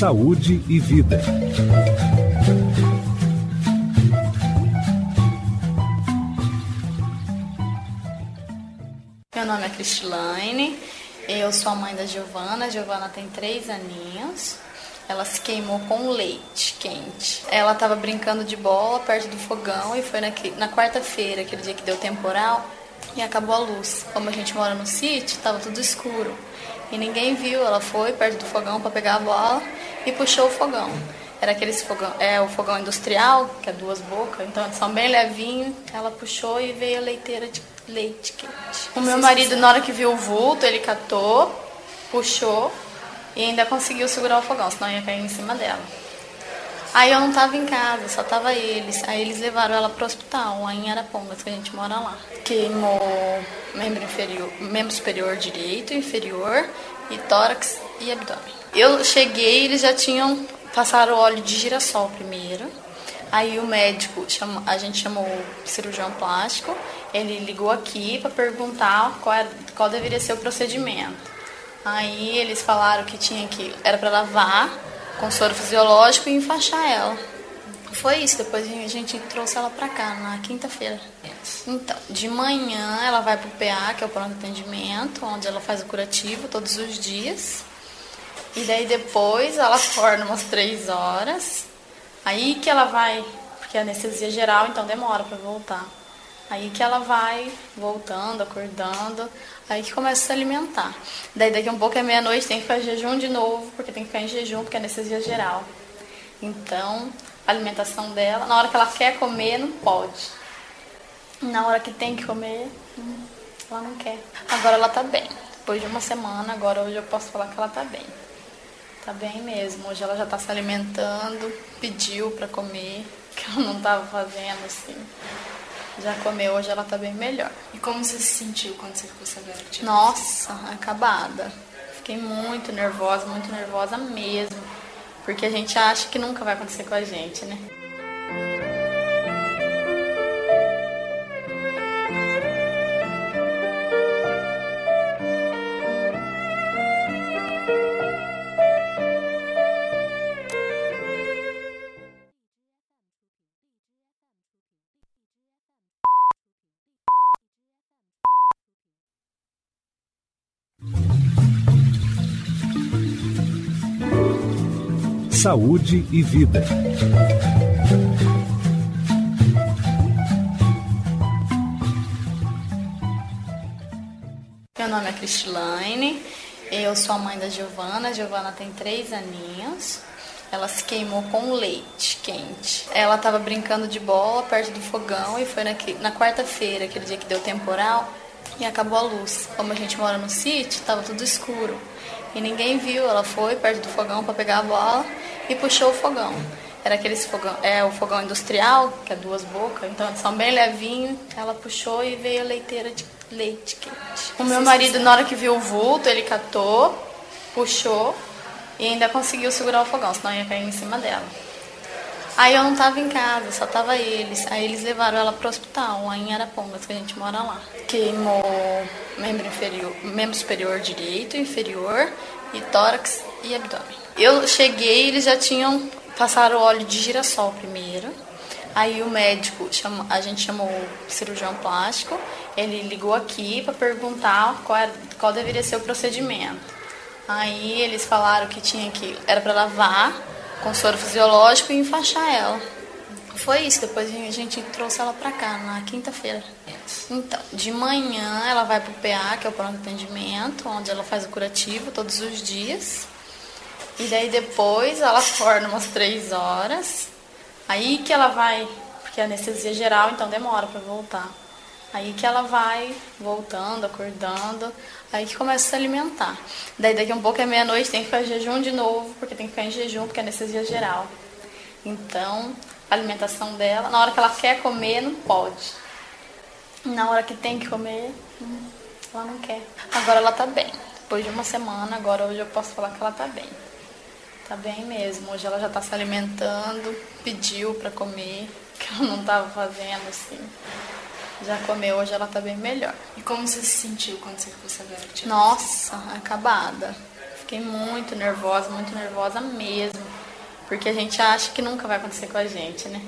Saúde e vida. Meu nome é Cristilane, eu sou a mãe da Giovana. A Giovana tem três aninhos. Ela se queimou com leite quente. Ela estava brincando de bola perto do fogão e foi na, na quarta-feira, aquele dia que deu temporal, e acabou a luz. Como a gente mora no sítio, estava tudo escuro e ninguém viu. Ela foi perto do fogão para pegar a bola e puxou o fogão. Era aqueles fogão, é o fogão industrial, que é duas bocas, então são bem levinhos. Ela puxou e veio a leiteira de leite quente. O meu marido, na hora que viu o vulto, ele catou, puxou e ainda conseguiu segurar o fogão, senão ia cair em cima dela. Aí eu não tava em casa, só tava eles. Aí eles levaram ela pro hospital, lá em Arapongas, que a gente mora lá. Queimou membro inferior, membro superior direito, inferior e tórax e abdômen. Eu cheguei, eles já tinham passaram óleo de girassol primeiro. Aí o médico, a gente chamou o cirurgião plástico, ele ligou aqui para perguntar qual, era, qual deveria ser o procedimento. Aí eles falaram que tinha que era para lavar com soro fisiológico e enfaixar ela. Foi isso, depois a gente trouxe ela pra cá, na quinta-feira. Então, de manhã ela vai pro PA, que é o pronto atendimento, onde ela faz o curativo todos os dias. E daí depois ela acorda umas três horas. Aí que ela vai, porque é anestesia geral, então demora para voltar. Aí que ela vai voltando, acordando, aí que começa a se alimentar. Daí daqui a um pouco é meia-noite, tem que fazer jejum de novo, porque tem que ficar em jejum, porque é anestesia geral. Então, a alimentação dela, na hora que ela quer comer, não pode. Na hora que tem que comer, hum, ela não quer. Agora ela tá bem. Depois de uma semana, agora hoje eu posso falar que ela tá bem. Tá bem mesmo. Hoje ela já tá se alimentando, pediu para comer, que ela não tava fazendo assim. Já comeu, hoje ela tá bem melhor. E como você se sentiu quando você ficou sabendo que tinha Nossa, acabada. Fiquei muito nervosa, muito nervosa mesmo. Porque a gente acha que nunca vai acontecer com a gente, né? Saúde e vida. Meu nome é Cristilane, eu sou a mãe da Giovana. A Giovana tem três aninhos. Ela se queimou com leite quente. Ela estava brincando de bola perto do fogão e foi na quarta-feira, aquele dia que deu temporal, e acabou a luz. Como a gente mora no sítio, estava tudo escuro e ninguém viu. Ela foi perto do fogão para pegar a bola e puxou o fogão. Era aqueles fogão, é o fogão industrial, que é duas bocas, então eles são bem levinhos. Ela puxou e veio a leiteira de leite quente. O meu marido, na hora que viu o vulto, ele catou, puxou e ainda conseguiu segurar o fogão, senão ia cair em cima dela. Aí eu não tava em casa, só tava eles. Aí eles levaram ela pro hospital, lá em Arapongas, que a gente mora lá. Queimou membro, inferior, membro superior direito, inferior e tórax e abdômen. Eu cheguei, eles já tinham passaram óleo de girassol primeiro. Aí o médico, chama, a gente chamou o cirurgião plástico, ele ligou aqui para perguntar qual, era, qual deveria ser o procedimento. Aí eles falaram que tinha que era para lavar com soro fisiológico e enfaixar ela. Foi isso, depois a gente trouxe ela pra cá, na quinta-feira. Então, de manhã ela vai pro PA, que é o pronto atendimento, onde ela faz o curativo todos os dias. E daí depois ela acorda umas três horas. Aí que ela vai, porque é anestesia geral, então demora para voltar. Aí que ela vai voltando, acordando, aí que começa a se alimentar. Daí daqui um pouco é meia-noite, tem que fazer jejum de novo, porque tem que ficar em jejum, porque é anestesia geral. Então, a alimentação dela, na hora que ela quer comer, não pode. Na hora que tem que comer, hum, ela não quer. Agora ela tá bem. Depois de uma semana, agora hoje eu posso falar que ela tá bem. Tá bem mesmo. Hoje ela já tá se alimentando, pediu para comer, que ela não tava fazendo assim. Já comeu, hoje ela tá bem melhor. E como você se sentiu quando você ficou sabendo que tinha Nossa, acabada. Fiquei muito nervosa, muito nervosa mesmo. Porque a gente acha que nunca vai acontecer com a gente, né?